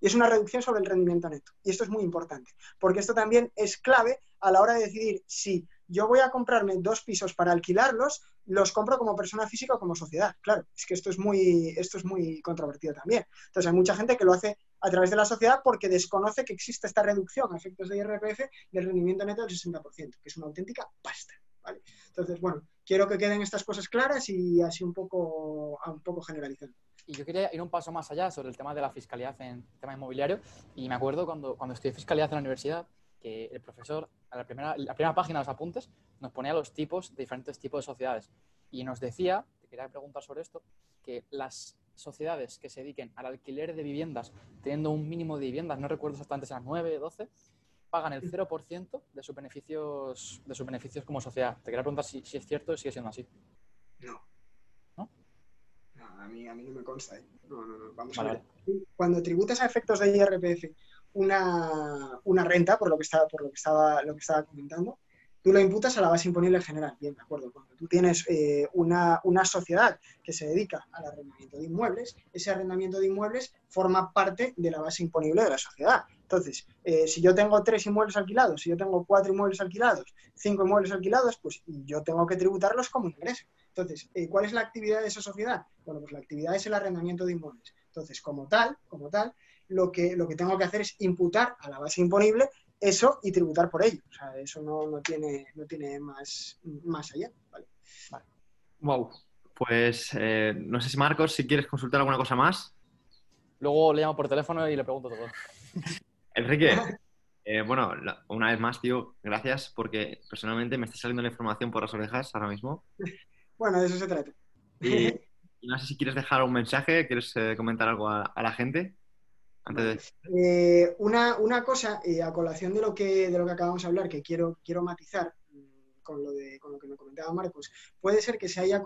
Y es una reducción sobre el rendimiento neto. Y esto es muy importante, porque esto también es clave a la hora de decidir si yo voy a comprarme dos pisos para alquilarlos, los compro como persona física o como sociedad. Claro, es que esto es muy, esto es muy controvertido también. Entonces hay mucha gente que lo hace a través de la sociedad porque desconoce que existe esta reducción a efectos de IRPF del rendimiento neto del 60%, que es una auténtica pasta. Entonces, bueno, quiero que queden estas cosas claras y así un poco, un poco generalizando. Y yo quería ir un paso más allá sobre el tema de la fiscalidad en tema inmobiliario. Y me acuerdo cuando, cuando estudié fiscalidad en la universidad, que el profesor, a la primera, la primera página de los apuntes, nos ponía los tipos de diferentes tipos de sociedades. Y nos decía, te quería preguntar sobre esto, que las sociedades que se dediquen al alquiler de viviendas, teniendo un mínimo de viviendas, no recuerdo exactamente si eran 9, 12, pagan el 0% de sus beneficios, de sus beneficios como sociedad. Te quería preguntar si, si es cierto y sigue siendo así. No. ¿No? a, mí, a mí no me consta. ¿eh? No, no, no. Vamos a ver. Cuando tributas a efectos de IRPF una, una, renta, por lo que estaba, por lo que estaba, lo que estaba comentando, tú lo imputas a la base imponible general. Bien, de acuerdo. Cuando tú tienes eh, una, una, sociedad que se dedica al arrendamiento de inmuebles, ese arrendamiento de inmuebles forma parte de la base imponible de la sociedad. Entonces, eh, si yo tengo tres inmuebles alquilados, si yo tengo cuatro inmuebles alquilados, cinco inmuebles alquilados, pues yo tengo que tributarlos como ingreso. Entonces, eh, ¿cuál es la actividad de esa sociedad? Bueno, pues la actividad es el arrendamiento de inmuebles. Entonces, como tal, como tal, lo que, lo que tengo que hacer es imputar a la base imponible eso y tributar por ello. O sea, eso no, no tiene, no tiene más, más allá. Vale. Wow. Pues eh, no sé si Marcos, si quieres consultar alguna cosa más. Luego le llamo por teléfono y le pregunto todo. Enrique, eh, bueno, una vez más, tío, gracias porque personalmente me está saliendo la información por las orejas ahora mismo. Bueno, de eso se trata. Y, no sé si quieres dejar un mensaje, quieres eh, comentar algo a la gente. Eh, una, una, cosa, a colación de lo, que, de lo que acabamos de hablar, que quiero, quiero matizar mm, con lo, de, con lo que me comentaba Marcos, puede ser que se haya,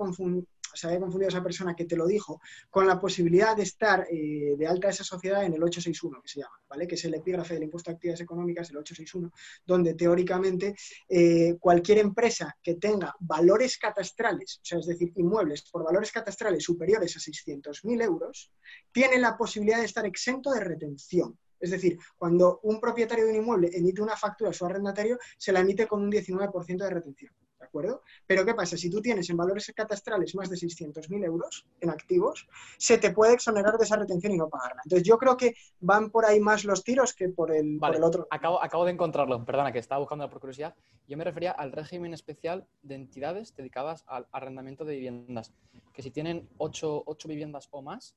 se haya confundido esa persona que te lo dijo con la posibilidad de estar eh, de alta esa sociedad en el 861, que se llama, ¿vale? Que es el epígrafe del impuesto a actividades económicas, el 861, donde teóricamente eh, cualquier empresa que tenga valores catastrales, o sea, es decir, inmuebles por valores catastrales superiores a 600.000 euros, tiene la posibilidad de estar exento de retención. Es decir, cuando un propietario de un inmueble emite una factura a su arrendatario, se la emite con un 19% de retención. ¿De acuerdo? Pero ¿qué pasa? Si tú tienes en valores catastrales más de 600.000 euros en activos, se te puede exonerar de esa retención y no pagarla. Entonces yo creo que van por ahí más los tiros que por el, por Vale, el otro. Acabo, acabo de encontrarlo, perdona, que estaba buscando por curiosidad. Yo me refería al régimen especial de entidades dedicadas al arrendamiento de viviendas, que si tienen ocho, ocho viviendas o más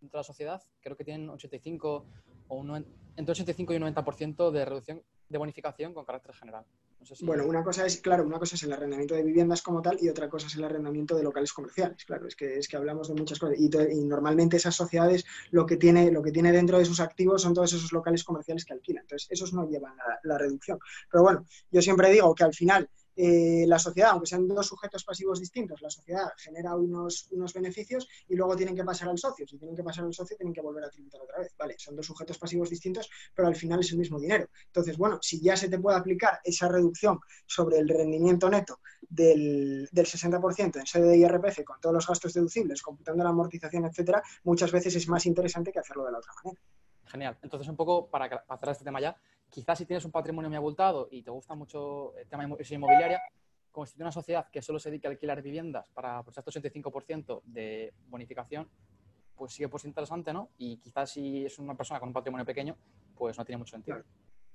dentro de la sociedad, creo que tienen 85 o un, entre 85 y un 90% de reducción de bonificación con carácter general. No sé si- Bueno, una cosa es, claro, una cosa es el arrendamiento de viviendas como tal y otra cosa es el arrendamiento de locales comerciales. Claro, es que, es que hablamos de muchas cosas. Y normalmente esas sociedades lo que, tiene, lo que tiene dentro de sus activos son todos esos locales comerciales que alquilan. Entonces, esos no llevan la, la reducción. Pero bueno, yo siempre digo que al final eh, la sociedad, aunque sean dos sujetos pasivos distintos, la sociedad genera unos, unos beneficios y luego tienen que pasar al socio. Si tienen que pasar al socio, tienen que volver a tributar otra vez. Vale, son dos sujetos pasivos distintos, pero al final es el mismo dinero. Entonces, bueno, si ya se te puede aplicar esa reducción sobre el rendimiento neto del, del 60% en sede de IRPF con todos los gastos deducibles, computando la amortización, etcétera, muchas veces es más interesante que hacerlo de la otra manera. Genial. Entonces, un poco para, para cerrar este tema ya, quizás si tienes un patrimonio muy abultado y te gusta mucho el tema de inmo- inmobiliaria, constituir una sociedad que solo se dedique a alquilar viviendas para pues, hasta 85% de bonificación, pues sigue ser interesante, ¿no? Y quizás si es una persona con un patrimonio pequeño, pues no tiene mucho sentido.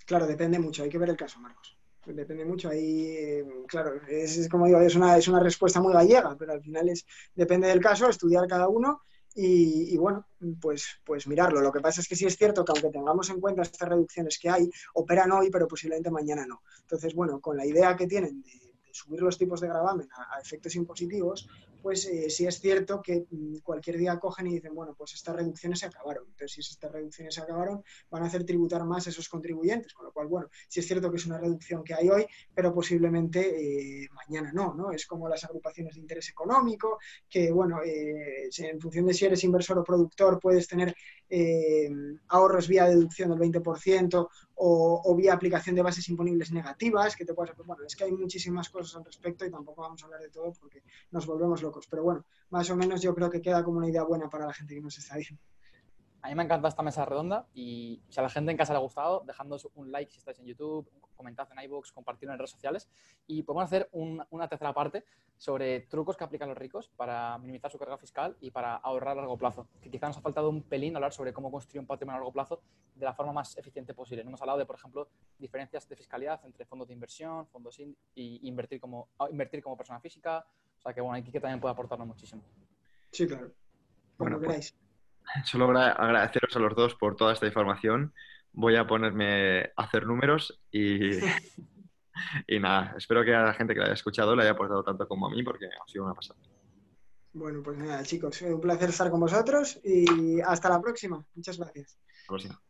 Claro, depende mucho, hay que ver el caso, Marcos. Depende mucho, ahí, eh, claro, es, es como digo, es una, es una respuesta muy gallega, pero al final es, depende del caso, estudiar cada uno y, y bueno, pues, pues mirarlo. Lo que pasa es que sí es cierto que aunque tengamos en cuenta estas reducciones que hay, operan hoy, pero posiblemente mañana no. Entonces, bueno, con la idea que tienen de, de subir los tipos de gravamen a, a efectos impositivos, pues eh, sí es cierto que mm, cualquier día cogen y dicen, bueno, pues estas reducciones se acabaron. Entonces, si estas reducciones se acabaron, van a hacer tributar más a esos contribuyentes, con lo cual, bueno, sí es cierto que es una reducción que hay hoy, pero posiblemente eh, mañana no, ¿no? Es como las agrupaciones de interés económico, que, bueno, eh, en función de si eres inversor o productor, puedes tener eh, ahorros vía deducción del 20% o, o vía aplicación de bases imponibles negativas, que te puedas... Bueno, es que hay muchísimas cosas al respecto y tampoco vamos a hablar de todo porque nos volvemos locos, pero bueno, más o menos yo creo que queda como una idea buena para la gente que nos está viendo. A mí me encanta esta mesa redonda y si a la gente en casa le ha gustado, dejadnos un like si estáis en YouTube, comentad en iVoox, compartirlo en redes sociales y podemos hacer un- una tercera parte sobre trucos que aplican los ricos para minimizar su carga fiscal y para ahorrar a largo plazo. Que quizá nos ha faltado un pelín hablar sobre cómo construir un patrimonio a largo plazo de la forma más eficiente posible. No hemos hablado de, por ejemplo, diferencias de fiscalidad entre fondos de inversión, fondos in- y invertir como, invertir como persona física. O sea que bueno, aquí que también puede aportarnos muchísimo. Sí, claro. Bueno, Cuando pues- queráis. Solo agra- agradeceros a los dos por toda esta información. Voy a ponerme a hacer números y, y nada, espero que a la gente que la haya escuchado le haya aportado tanto como a mí porque ha sido una pasada. Bueno, pues nada, chicos, un placer estar con vosotros y hasta la próxima. Muchas gracias. Hasta la próxima.